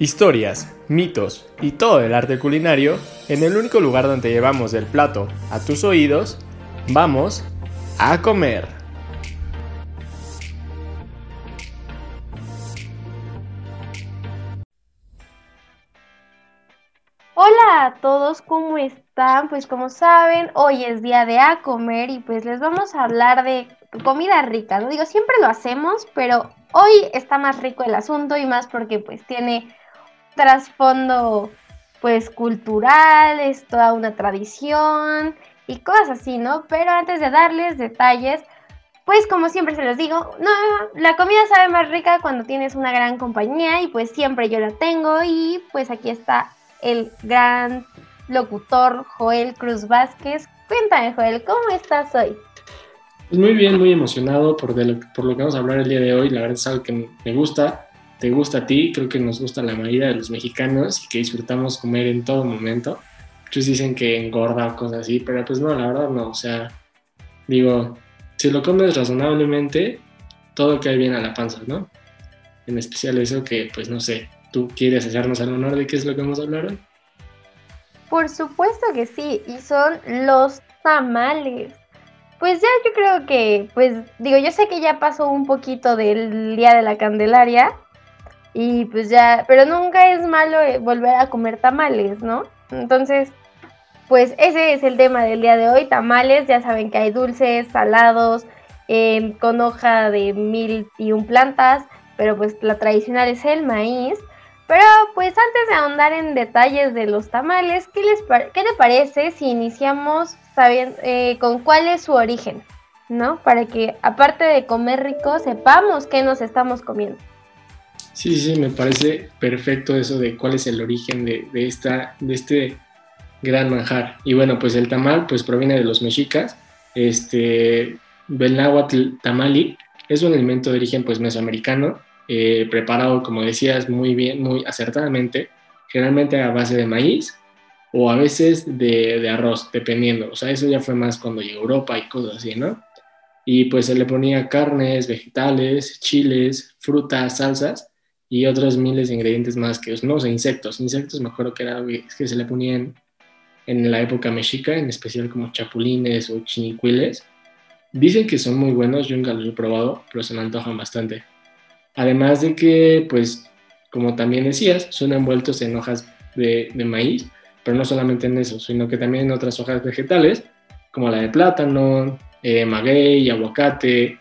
Historias, mitos y todo el arte culinario en el único lugar donde llevamos el plato a tus oídos, vamos a comer. Hola a todos, ¿cómo están? Pues como saben, hoy es día de a comer y pues les vamos a hablar de comida rica, ¿no? Digo, siempre lo hacemos, pero hoy está más rico el asunto y más porque pues tiene trasfondo pues cultural, es toda una tradición y cosas así, ¿no? Pero antes de darles detalles, pues como siempre se los digo, no, la comida sabe más rica cuando tienes una gran compañía y pues siempre yo la tengo y pues aquí está el gran locutor Joel Cruz Vázquez. Cuéntame Joel, ¿cómo estás hoy? Pues muy bien, muy emocionado por, por lo que vamos a hablar el día de hoy, la verdad es algo que me gusta te gusta a ti, creo que nos gusta la mayoría de los mexicanos y que disfrutamos comer en todo momento. Muchos dicen que engorda o cosas así, pero pues no, la verdad no, o sea, digo, si lo comes razonablemente, todo cae bien a la panza, ¿no? En especial eso que, pues no sé, ¿tú quieres hacernos al honor de qué es lo que vamos a hablar? Por supuesto que sí, y son los tamales. Pues ya yo creo que, pues digo, yo sé que ya pasó un poquito del Día de la Candelaria, y pues ya, pero nunca es malo eh, volver a comer tamales, ¿no? Entonces, pues ese es el tema del día de hoy, tamales, ya saben que hay dulces, salados, em, con hoja de mil y un plantas, pero pues la tradicional es el maíz. Pero pues antes de ahondar en detalles de los tamales, ¿qué, les qué le parece si iniciamos sabiendo, eh, con cuál es su origen? ¿No? Para que aparte de comer rico, sepamos qué nos estamos comiendo. Sí, sí, me parece perfecto eso de cuál es el origen de, esta, de este gran manjar. Y bueno, pues el tamal pues proviene de los mexicas. Este, Belnáhuatl tamali es un alimento de origen pues mesoamericano, eh, preparado, como decías, muy bien, muy acertadamente, generalmente a base de maíz o a veces de, de arroz, dependiendo. O sea, eso ya fue más cuando llegó a Europa y cosas así, ¿no? Y pues se le ponía carnes, vegetales, chiles, frutas, salsas y otros miles de ingredientes más que no sé, insectos. Insectos me acuerdo que era que se le ponían en la época mexica, en especial como chapulines o chinicuiles. Dicen que son muy buenos, yo nunca los he probado, pero se me antojan bastante. Además de que, pues, como también decías, son envueltos en hojas de, de maíz, pero no solamente en eso, sino que también en otras hojas vegetales, como la de plátano, eh, maguey, aguacate,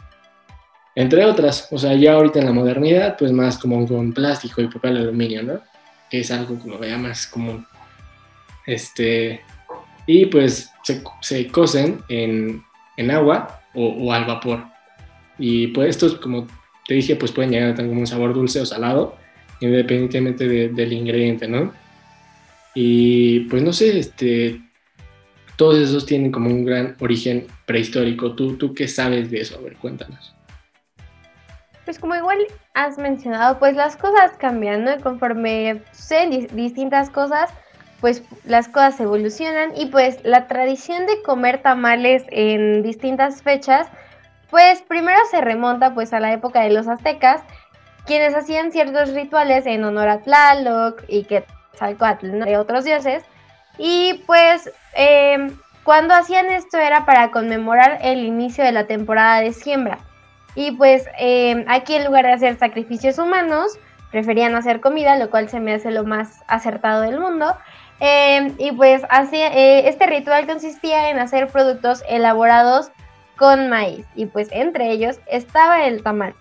entre otras. O sea, ya ahorita en la modernidad, pues más como con plástico y papel aluminio, ¿no? Que es algo como vea más común. Este, y pues se, se cocen en, en agua o, al vapor. Y pues estos, como te dije, pues pueden llegar a tener como un sabor dulce o salado, independientemente del ingrediente, ¿no? Y pues no sé, este, todos esos tienen como un gran origen prehistórico. ¿Tú, tú qué sabes de eso? A ver, cuéntanos pues como igual has mencionado, pues las cosas cambian, ¿no? Conforme suceden distintas cosas, pues las cosas evolucionan y pues la tradición de comer tamales en distintas fechas, pues primero se remonta pues a la época de los aztecas, quienes hacían ciertos rituales en honor a Tlaloc y Quetzalcoatl, de otros dioses, y pues em, cuando hacían esto era para conmemorar el inicio de la temporada de siembra. Y pues em, aquí en lugar de hacer sacrificios humanos, preferían hacer comida, lo cual se me hace lo más acertado del mundo. Em, y pues así, eh, este ritual consistía en hacer productos elaborados con maíz. Y pues entre ellos estaba el tamal.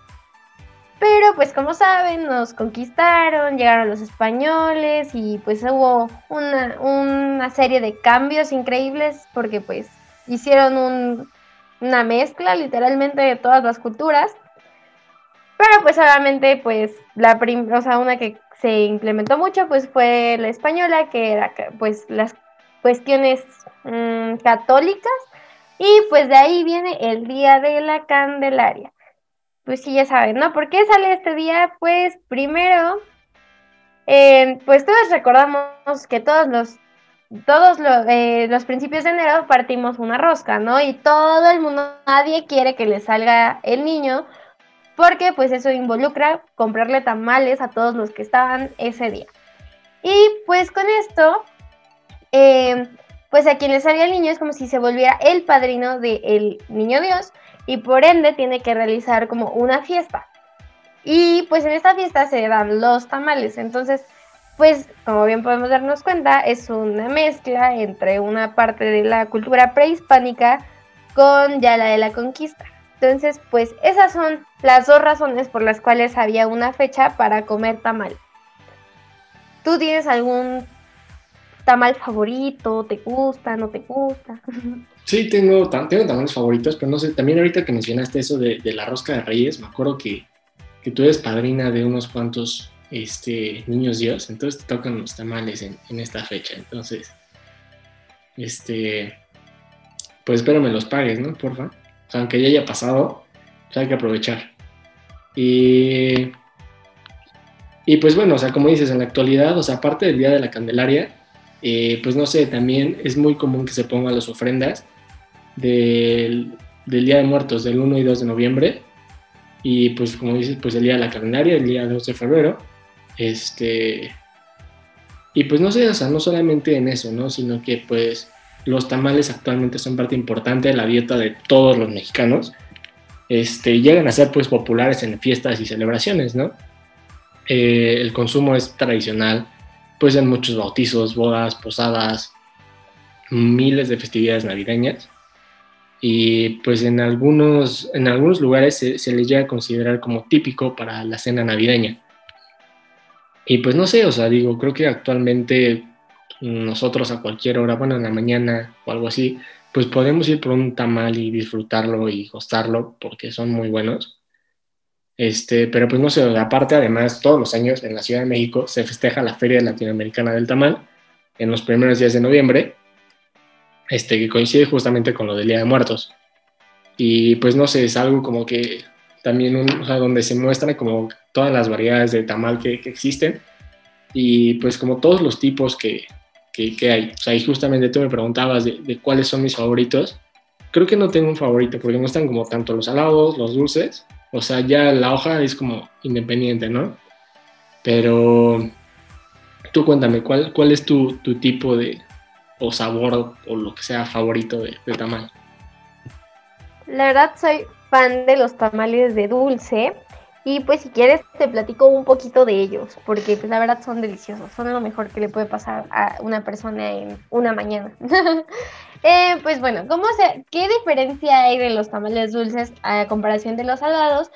Pero pues como saben, nos conquistaron, llegaron los españoles y pues hubo una, una serie de cambios increíbles porque pues hicieron un una mezcla literalmente de todas las culturas. Pero pues obviamente pues la o sea, una que se implementó mucho pues fue la española, que era pues las cuestiones mm, católicas. Y pues de ahí viene el Día de la Candelaria. Pues sí, ya saben, ¿no? ¿Por qué sale este día? Pues primero, eh, pues todos recordamos que todos los todos eh, los principios de enero partimos una rosca, ¿no? Y todo el mundo, nadie quiere que le salga el niño porque pues eso involucra comprarle tamales a todos los que estaban ese día. Y pues con esto, eh, pues a quien le salga el niño es como si se volviera el padrino del niño Dios y por ende tiene que realizar como una fiesta. Y pues en esta fiesta se dan los tamales. Entonces, pues como bien podemos darnos cuenta, es una mezcla entre una parte de la cultura prehispánica con ya la de la conquista. Entonces, pues esas son las dos razones por las cuales había una fecha para comer tamal. ¿Tú tienes algún tamal favorito? ¿Te gusta? ¿No te gusta? Sí, tengo, tengo tamales favoritos, pero no sé, también ahorita que mencionaste eso de, la rosca de reyes, me acuerdo que, que, tú eres padrina de unos cuantos este, niños Dios, entonces te tocan los tamales en, esta fecha, entonces, este, pues espero me los pagues, ¿no? Porfa. Aunque ya haya pasado, pues hay que aprovechar. Y, y pues bueno, o sea, como dices, en la actualidad, o sea, aparte del Día de la Candelaria, eh, pues no sé, también es muy común que se pongan las ofrendas del, del, Día de Muertos, del 1 y 2 de noviembre. Y pues como dices, pues el Día de la Candelaria, el día 2 de febrero. Este... Y pues no sé, o no solamente en eso, ¿no? Sino que pues los tamales actualmente son parte importante de la dieta de todos los mexicanos. Este, llegan a ser pues populares en fiestas y celebraciones, ¿no? Eh, el consumo es tradicional, pues en muchos bautizos, bodas, posadas, miles de festividades navideñas. Y pues en algunos, en algunos lugares se, se les llega a considerar como típico para la cena navideña. Y pues no sé, o sea, digo, creo que actualmente nosotros a cualquier hora, bueno, en la mañana o algo así, pues podemos ir por un tamal y disfrutarlo y gustarlo porque son muy buenos. Este, pero pues no sé, aparte además todos los años en la Ciudad de México se festeja la Feria Latinoamericana del Tamal en los primeros días de noviembre, este, que coincide justamente con lo del Día de Muertos. Y pues no sé, es algo como que también un, o sea, donde se muestran como todas las variedades de tamal que, que existen y pues como todos los tipos que, que, hay. O sea, y justamente tú me preguntabas de, cuáles son mis favoritos. Creo que no tengo un favorito porque me gustan como tanto los salados, los dulces. O sea, ya la hoja es como independiente, ¿no? Pero tú cuéntame, ¿cuál, cuál es tu, tu tipo de o sabor o, lo que sea favorito de, de tamal? La verdad soy fan de los tamales de dulce. Y pues si quieres te platico un poquito de ellos, porque pues la verdad son deliciosos, son lo mejor que le puede pasar a una persona en una mañana. eh, pues bueno, ¿cómo se, ¿qué diferencia hay de los tamales dulces a comparación de los salados?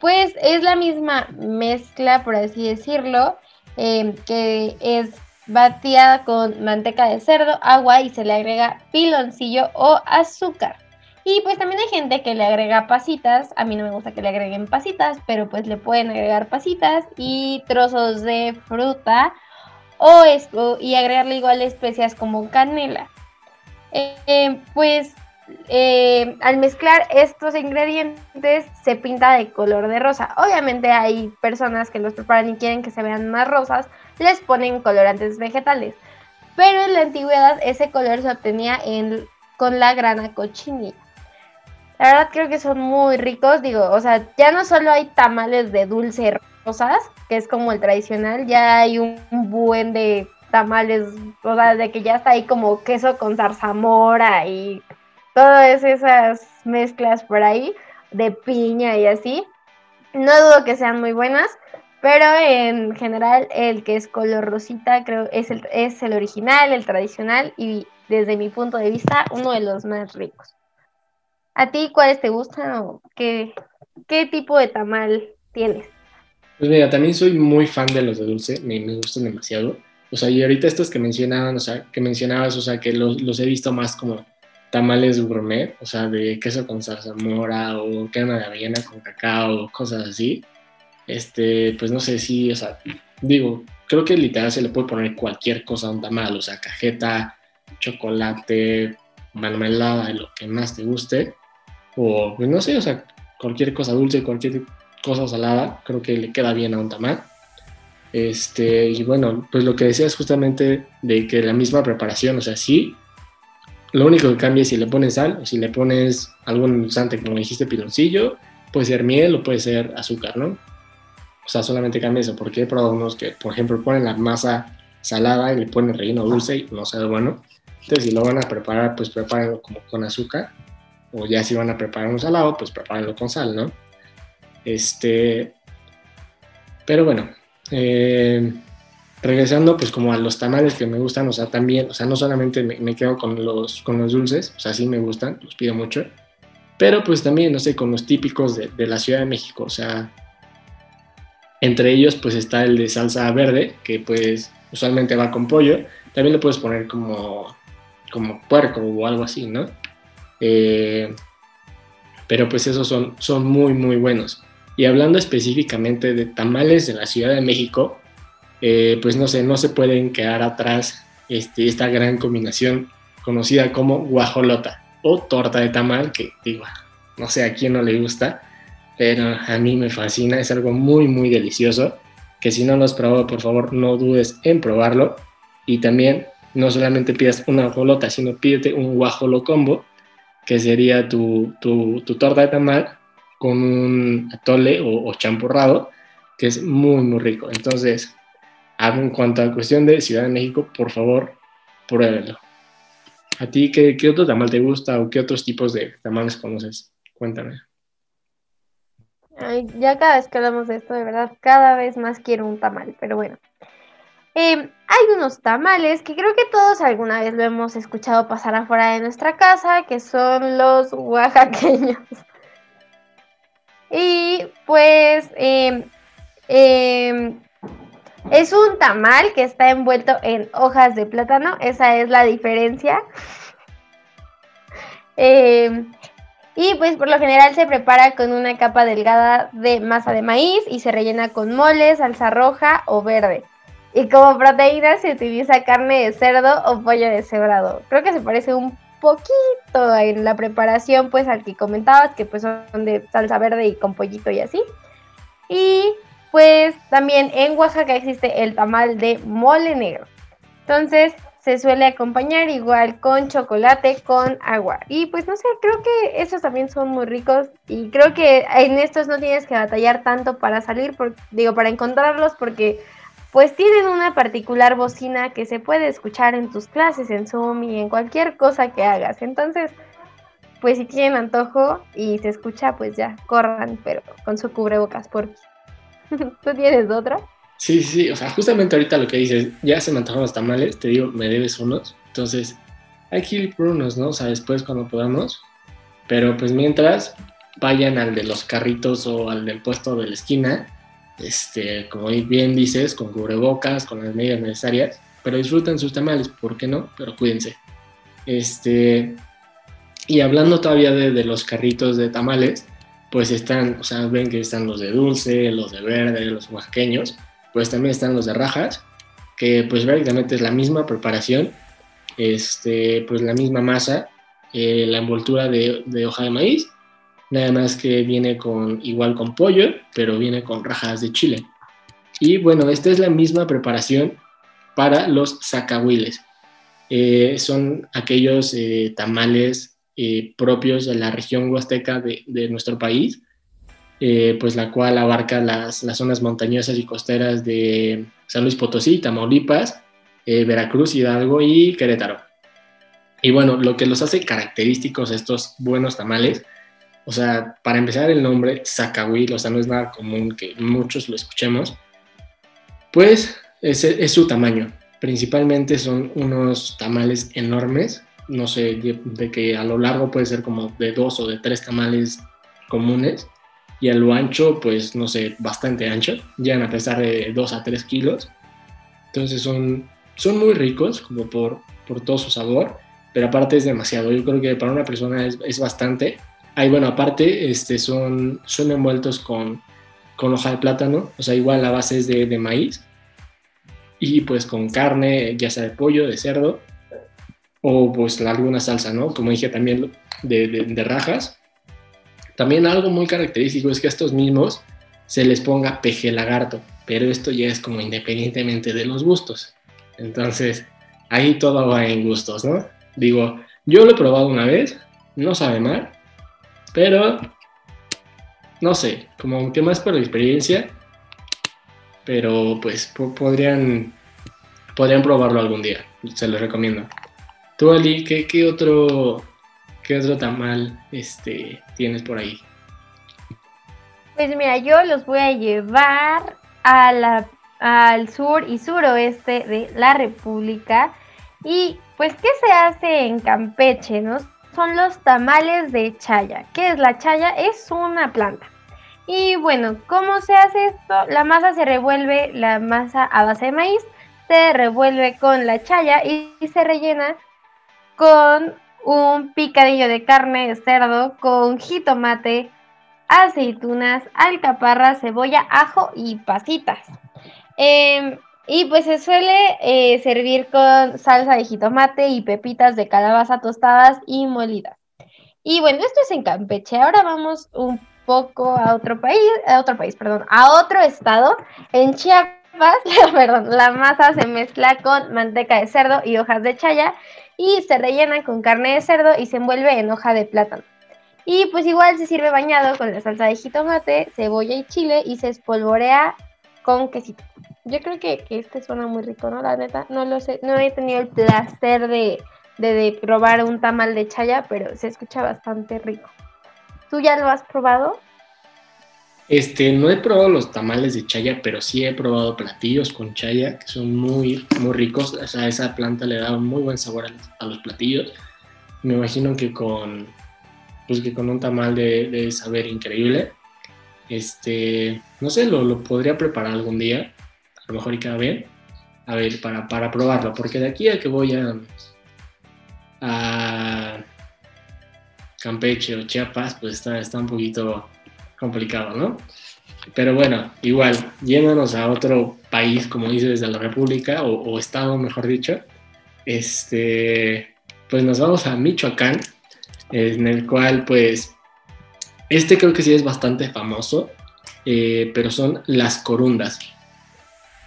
Pues es la misma mezcla, por así decirlo, eh, que es batida con manteca de cerdo, agua y se le agrega piloncillo o azúcar. Y pues también hay gente que le agrega pasitas. A mí no me gusta que le agreguen pasitas, pero pues le pueden agregar pasitas y trozos de fruta o esto y agregarle igual especias como canela. Eh, pues eh, al mezclar estos ingredientes se pinta de color de rosa. Obviamente hay personas que los preparan y quieren que se vean más rosas, les ponen colorantes vegetales. Pero en la antigüedad ese color se obtenía en, con la grana cochinilla. La verdad creo que son muy ricos, digo, o sea, ya no solo hay tamales de dulce rosas, que es como el tradicional, ya hay un buen de tamales, o sea, de que ya está ahí como queso con zarzamora y todas esas mezclas por ahí de piña y así. No dudo que sean muy buenas, pero en general el que es color rosita creo es el, es el original, el tradicional y desde mi punto de vista uno de los más ricos. ¿A ti cuáles te gustan o qué, qué tipo de tamal tienes? Pues mira, también soy muy fan de los de dulce, me, me gustan demasiado. O sea, y ahorita estos que mencionaban, o sea, que mencionabas, o sea, que los, los he visto más como tamales gourmet, o sea, de queso con zarzamora o crema de avellana con cacao, cosas así. Este, pues no sé si, o sea, digo, creo que literal se le puede poner cualquier cosa a un tamal, o sea, cajeta, chocolate, mermelada, lo que más te guste o pues no sé, o sea, cualquier cosa dulce, cualquier cosa salada, creo que le queda bien a un tamal. Este, y bueno, pues lo que decías justamente de que la misma preparación, o sea, sí, lo único que cambia es si le pones sal o si le pones algún endulzante, como dijiste, piloncillo, puede ser miel o puede ser azúcar, ¿no? O sea, solamente cambia eso, porque he probado unos que, por ejemplo, ponen la masa salada y le ponen relleno dulce y no sabe bueno. Entonces, si lo van a preparar, pues prepárenlo como con azúcar. O ya si van a preparar un salado, pues prepárenlo con sal, ¿no? Este. Pero bueno, eh, regresando pues como a los tamales que me gustan, o sea, también, o sea, no solamente me, quedo con los, con los dulces, o sea, sí me gustan, los pido mucho, pero pues también, no sé, con los típicos de, la Ciudad de México, o sea, entre ellos pues está el de salsa verde, que pues usualmente va con pollo, también le puedes poner como, como puerco o algo así, ¿no? Eh, pero pues esos son, son muy, muy buenos. Y hablando específicamente de tamales de la Ciudad de México, eh, pues no sé, no se pueden quedar atrás este, esta gran combinación conocida como guajolota o torta de tamal, que digo, no sé a quién no le gusta, pero a mí me fascina, es algo muy, muy delicioso, que si no lo has probado, por favor, no dudes en probarlo. Y también, no solamente pidas una guajolota, sino pídete un guajolo combo, que sería tu, tu, torta de tamal con un atole o, o champurrado, que es muy, muy rico. Entonces, en cuanto a cuestión de Ciudad de México, por favor, pruébelo. ¿A ti qué, qué, otro tamal te gusta o qué otros tipos de tamales conoces? Cuéntame. ya cada vez que hablamos de esto, de verdad, cada vez más quiero un tamal, pero bueno. Em, hay unos tamales que creo que todos alguna vez lo hemos escuchado pasar afuera de nuestra casa, que son los oaxaqueños. Y pues eh, es un tamal que está envuelto en hojas de plátano, esa es la diferencia. Y pues por lo general se prepara con una capa delgada de masa de maíz y se rellena con mole, salsa roja o verde. Y como proteína se utiliza carne de cerdo o pollo deshebrado. Creo que se parece un poquito en la preparación pues al que comentabas, que pues son de salsa verde y con pollito y así. Y pues también en Oaxaca existe el tamal de mole negro. Entonces se suele acompañar igual con chocolate, con agua. Y pues no sé, creo que esos también son muy ricos y creo que en estos no tienes que batallar tanto para salir, digo, para encontrarlos porque pues tienen una particular bocina que se puede escuchar en tus clases, en Zoom y en cualquier cosa que hagas. Entonces, pues si tienen antojo y se escucha, pues ya, corran, pero con su cubrebocas porque ¿Tú tienes otra? Sí, sí, o sea, justamente ahorita lo que dices, ya se me antojaron los tamales, te digo, me debes unos, entonces hay que ir por unos, ¿no? O sea, después cuando podamos, pero pues mientras vayan al de los carritos o al del puesto de la esquina, este, como bien dices, con cubrebocas, con las medidas necesarias, pero disfruten sus tamales, ¿por qué no? Pero cuídense. Este, y hablando todavía de, de los carritos de tamales, pues están, o sea, ven que están los de dulce, los de verde, los oaxaqueños, pues también están los de rajas, que pues prácticamente es la misma preparación, este, pues la misma masa, eh, la envoltura de, de, hoja de maíz, nada más que viene con igual con pollo, pero viene con rajas de chile. Y bueno, esta es la misma preparación para los zacahuiles. Eh, son aquellos eh, tamales eh, propios de la región huasteca de, nuestro país, eh, pues la cual abarca las, zonas montañosas y costeras de San Luis Potosí, Tamaulipas, eh, Veracruz, Hidalgo y Querétaro. Y bueno, lo que los hace característicos estos buenos tamales, o sea, para empezar el nombre Zacahuil, o sea, no es nada común que muchos lo escuchemos, pues es su tamaño. Principalmente son unos tamales enormes no sé, de, que a lo largo puede ser como de dos o de tres tamales comunes y a lo ancho, pues no sé, bastante ancho, llegan a pesar de dos a tres kilos. Entonces son, son muy ricos como por, por todo su sabor, pero aparte es demasiado. Yo creo que para una persona es, es bastante. Ahí, bueno, aparte este, son, son envueltos con, con hoja de plátano, o sea, igual la base es de, de maíz y pues con carne, ya sea de pollo, de cerdo o pues alguna salsa, ¿no? Como dije también de, rajas. También algo muy característico es que a estos mismos se les ponga peje lagarto, pero esto ya es como independientemente de los gustos. Entonces, ahí todo va en gustos, ¿no? Digo, yo lo he probado una vez, no sabe mal, pero no sé, como que más por experiencia, pero pues podrían, podrían probarlo algún día, se los recomiendo. Tú, Ali, ¿qué, qué otro, qué otro tamal este, tienes por ahí? Pues mira, yo los voy a llevar a la, al sur y suroeste de la República. Y pues, ¿qué se hace en Campeche? No? Son los tamales de chaya. ¿Qué es la chaya? Es una planta. Y bueno, ¿cómo se hace esto? La masa se revuelve, la masa a base de maíz, se revuelve con la chaya y, se rellena con un picadillo de carne de cerdo, con jitomate, aceitunas, alcaparra, cebolla, ajo y pasitas. Em, y pues se suele eh, servir con salsa de jitomate y pepitas de calabaza tostadas y molidas. Y bueno, esto es en Campeche. Ahora vamos un poco a otro país, a otro país, perdón, a otro estado. En Chiapas, perdón, la masa se mezcla con manteca de cerdo y hojas de chaya y se rellena con carne de cerdo y se envuelve en hoja de plátano. Y pues igual se sirve bañado con la salsa de jitomate, cebolla y chile y se espolvorea con quesito. Yo creo que, este suena muy rico, ¿no? La neta, no lo sé, no he tenido el placer de, de, probar un tamal de chaya, pero se escucha bastante rico. ¿Tú ya lo has probado? Este, no he probado los tamales de chaya, pero sí he probado platillos con chaya que son muy, muy ricos. O sea, esa planta le da un muy buen sabor a los platillos. Me imagino que con, pues que con un tamal de, saber increíble. Este, no sé, lo, podría preparar algún día, a lo mejor y cada vez, a ver, para, para probarlo, porque de aquí a que voy a, a Campeche o Chiapas, pues está, está un poquito complicado, ¿no? Pero bueno, igual, yéndonos a otro país, como dice desde la República, o, o estado, mejor dicho, este, pues nos vamos a Michoacán, en el cual pues este creo que sí es bastante famoso, eh, pero son las corundas,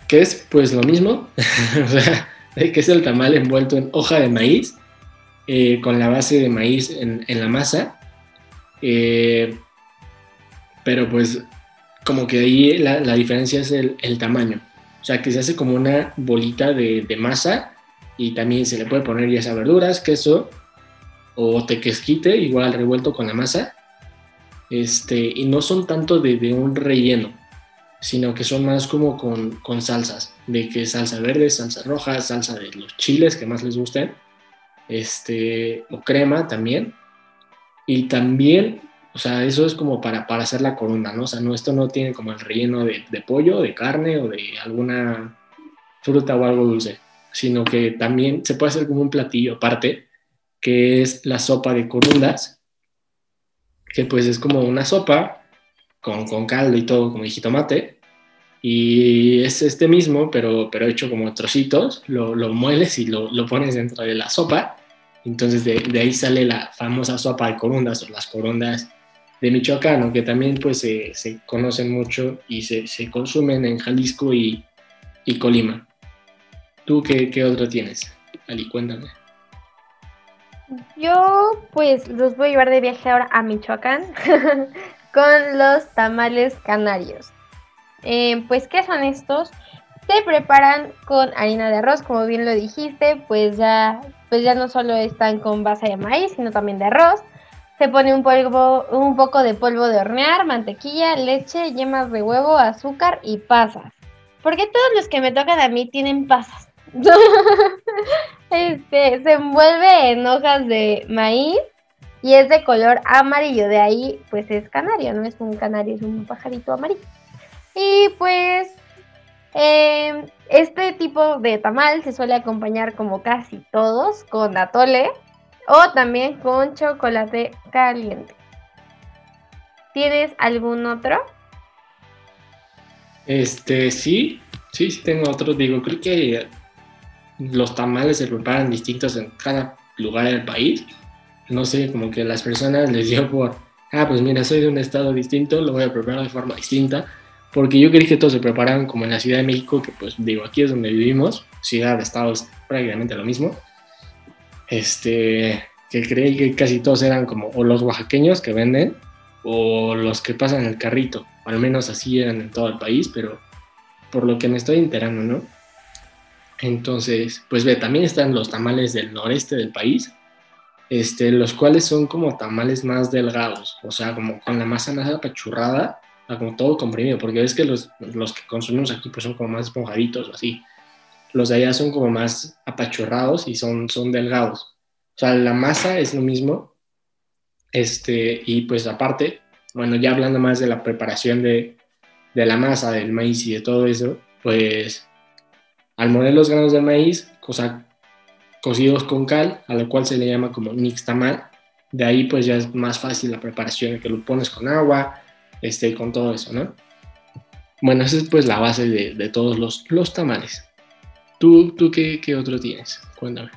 que es pues lo mismo, o sea, que es el tamal envuelto en hoja de maíz, eh, con la base de maíz en, la masa, eh, pero pues como que ahí la, diferencia es el, tamaño, o sea que se hace como una bolita de, de masa y también se le puede poner ya sea verduras, queso o tequesquite, igual revuelto con la masa. Este, y no son tanto de, un relleno, sino que son más como con, salsas, de que salsa verde, salsa roja, salsa de los chiles que más les gusten, este, o crema también. Y también, o sea, eso es como para, para hacer la corona, ¿no? O sea, no, esto no tiene como el relleno de, de pollo, de carne o de alguna fruta o algo dulce, sino que también se puede hacer como un platillo aparte que es la sopa de corundas, que pues es como una sopa con, con caldo y todo, como jitomate, y es este mismo, pero, pero hecho como trocitos, lo, lo mueles y lo, lo, pones dentro de la sopa, entonces de, de, ahí sale la famosa sopa de corundas o las corundas de Michoacán, que también pues se, conocen mucho y se, se, consumen en Jalisco y, y Colima. ¿Tú qué, qué otro tienes? Ali, cuéntame. Yo pues los voy a llevar de viaje ahora a Michoacán con los tamales canarios. Eh, pues, ¿qué son estos? Se preparan con harina de arroz, como bien lo dijiste, pues ya, pues ya no solo están con base de maíz, sino también de arroz. Se pone un, polvo, un poco de polvo de hornear, mantequilla, leche, yemas de huevo, azúcar y pasas. Porque todos los que me tocan a mí tienen pasas. este, se envuelve en hojas de maíz y es de color amarillo. De ahí, pues es canario, no es un canario, es un pajarito amarillo. Y pues, em, este tipo de tamal se suele acompañar, como casi todos, con atole o también con chocolate caliente. ¿Tienes algún otro? Este, sí, sí, sí tengo otro. Digo, creo que los tamales se preparan distintos en cada lugar del país. No sé, como que las personas les dio por, ah, pues mira, soy de un estado distinto, lo voy a preparar de forma distinta. Porque yo creí que todos se preparan como en la Ciudad de México, que pues digo, aquí es donde vivimos, ciudad, estado es prácticamente lo mismo. Este, que creí que casi todos eran como o los oaxaqueños que venden, o los que pasan el carrito, al menos así eran en todo el país, pero por lo que me estoy enterando, ¿no? Entonces, pues ve, también están los tamales del noreste del país, este, los cuales son como tamales más delgados, o sea, como con la masa más apachurrada, como todo comprimido, porque ves que los, los que consumimos aquí pues son como más esponjaditos o así. Los de allá son como más apachurrados y son, son delgados. O sea, la masa es lo mismo. Este, y pues aparte, bueno, ya hablando más de la preparación de, de la masa, del maíz y de todo eso, pues al moler los granos de maíz, o sea, cocidos con cal, a lo cual se le llama como nixtamal. De ahí pues ya es más fácil la preparación, que lo pones con agua, este, con todo eso, ¿no? Bueno, esa es pues la base de, de todos los, los tamales. ¿Tú, tú qué, qué otro tienes? Cuéntame.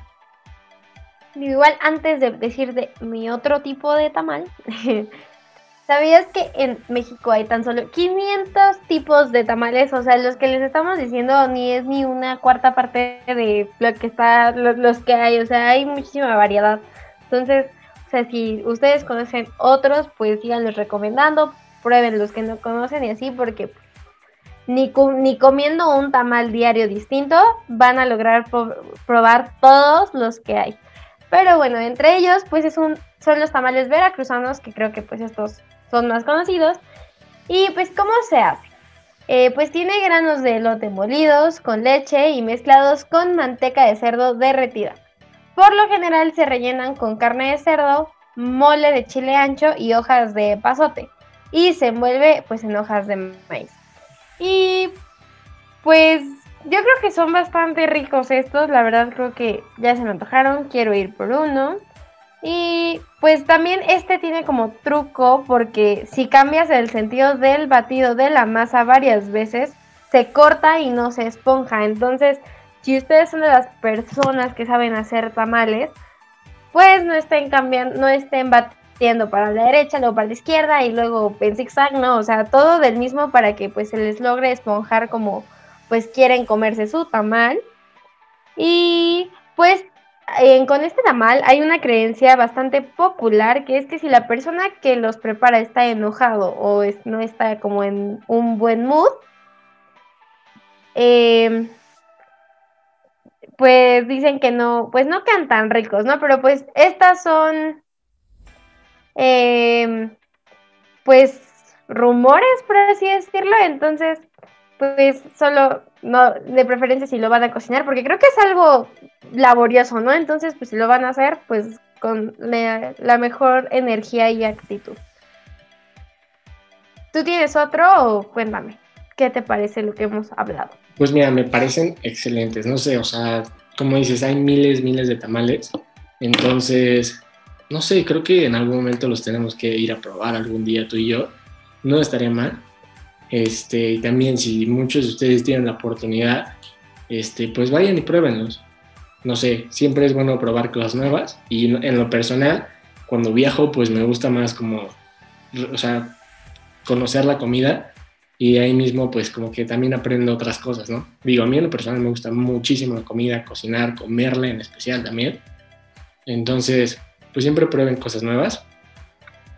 Igual antes de decir de mi otro tipo de tamal, ¿sabías que en México hay tan solo 500 tipos de tamales? O sea, los que les estamos diciendo ni es ni una cuarta parte de lo que está, los, que hay, o sea, hay muchísima variedad. Entonces, o sea, si ustedes conocen otros, pues síganlos recomendando, prueben los que no conocen y así, porque ni, ni comiendo un tamal diario distinto van a lograr probar todos los que hay. Pero bueno, entre ellos, pues es un, son los tamales veracruzanos, que creo que pues estos son más conocidos. Y pues, ¿cómo se hace? Eh, pues tiene granos de elote molidos con leche y mezclados con manteca de cerdo derretida. Por lo general se rellenan con carne de cerdo, mole de chile ancho y hojas de pasote. Y se envuelve pues en hojas de maíz. Y pues yo creo que son bastante ricos estos, la verdad creo que ya se me antojaron, quiero ir por uno. Y pues también este tiene como truco porque si cambias el sentido del batido de la masa varias veces, se corta y no se esponja. Entonces, si ustedes son de las personas que saben hacer tamales, pues no estén cambiando, no estén batiendo para la derecha, luego para la izquierda y luego en zigzag, no, o sea, todo del mismo para que pues se les logre esponjar como pues quieren comerse su tamal. Y pues con este tamal hay una creencia bastante popular que es que si la persona que los prepara está enojado o no está como en un buen mood, em, pues dicen que no, pues no quedan tan ricos, ¿no? Pero pues estas son, em, pues rumores, por así decirlo, entonces pues solo, no, de preferencia si lo van a cocinar, porque creo que es algo laborioso, ¿no? Entonces, pues si lo van a hacer, pues con la, mejor energía y actitud. ¿Tú tienes otro o cuéntame? ¿Qué te parece lo que hemos hablado? Pues mira, me parecen excelentes, no sé, o sea, como dices, hay miles, miles de tamales, entonces, no sé, creo que en algún momento los tenemos que ir a probar algún día tú y yo, no estaría mal, este, y también si muchos de ustedes tienen la oportunidad, este, pues vayan y pruébenlos. No sé, siempre es bueno probar cosas nuevas y en lo personal, cuando viajo, pues me gusta más como, o sea, conocer la comida y ahí mismo pues como que también aprendo otras cosas, ¿no? Digo, a mí en lo personal me gusta muchísimo la comida, cocinar, comerla en especial también. Entonces, pues siempre prueben cosas nuevas.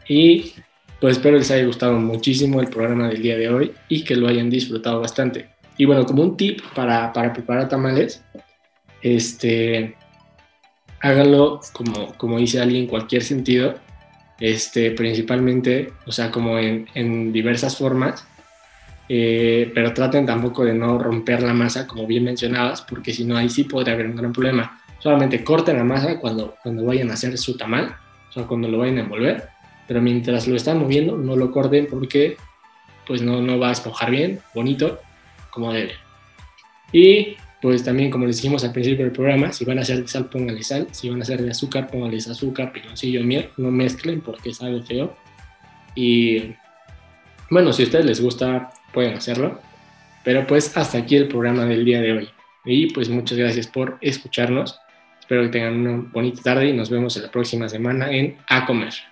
Y pues espero les haya gustado muchísimo el programa del día de hoy y que lo hayan disfrutado bastante. Y bueno, como un tip para, para preparar tamales, este, háganlo como, como dice alguien en cualquier sentido, este, principalmente, o sea, como en, en diversas formas, eh, pero traten tampoco de no romper la masa, como bien mencionabas, porque si no, ahí sí podría haber un gran problema. Solamente corten la masa cuando, cuando vayan a hacer su tamal, o sea, cuando lo vayan a envolver, pero mientras lo están moviendo no lo corten porque pues no, no va a esponjar bien, bonito, como debe. Y pues también como les dijimos al principio del programa, si van a hacer de sal, pónganle sal, si van a hacer de azúcar, pónganles azúcar, piloncillo, miel, no mezclen porque sabe feo. Y bueno, si a ustedes les gusta, pueden hacerlo. Pero pues hasta aquí el programa del día de hoy. Y pues muchas gracias por escucharnos. Espero que tengan una bonita tarde y nos vemos en la próxima semana en A Comer.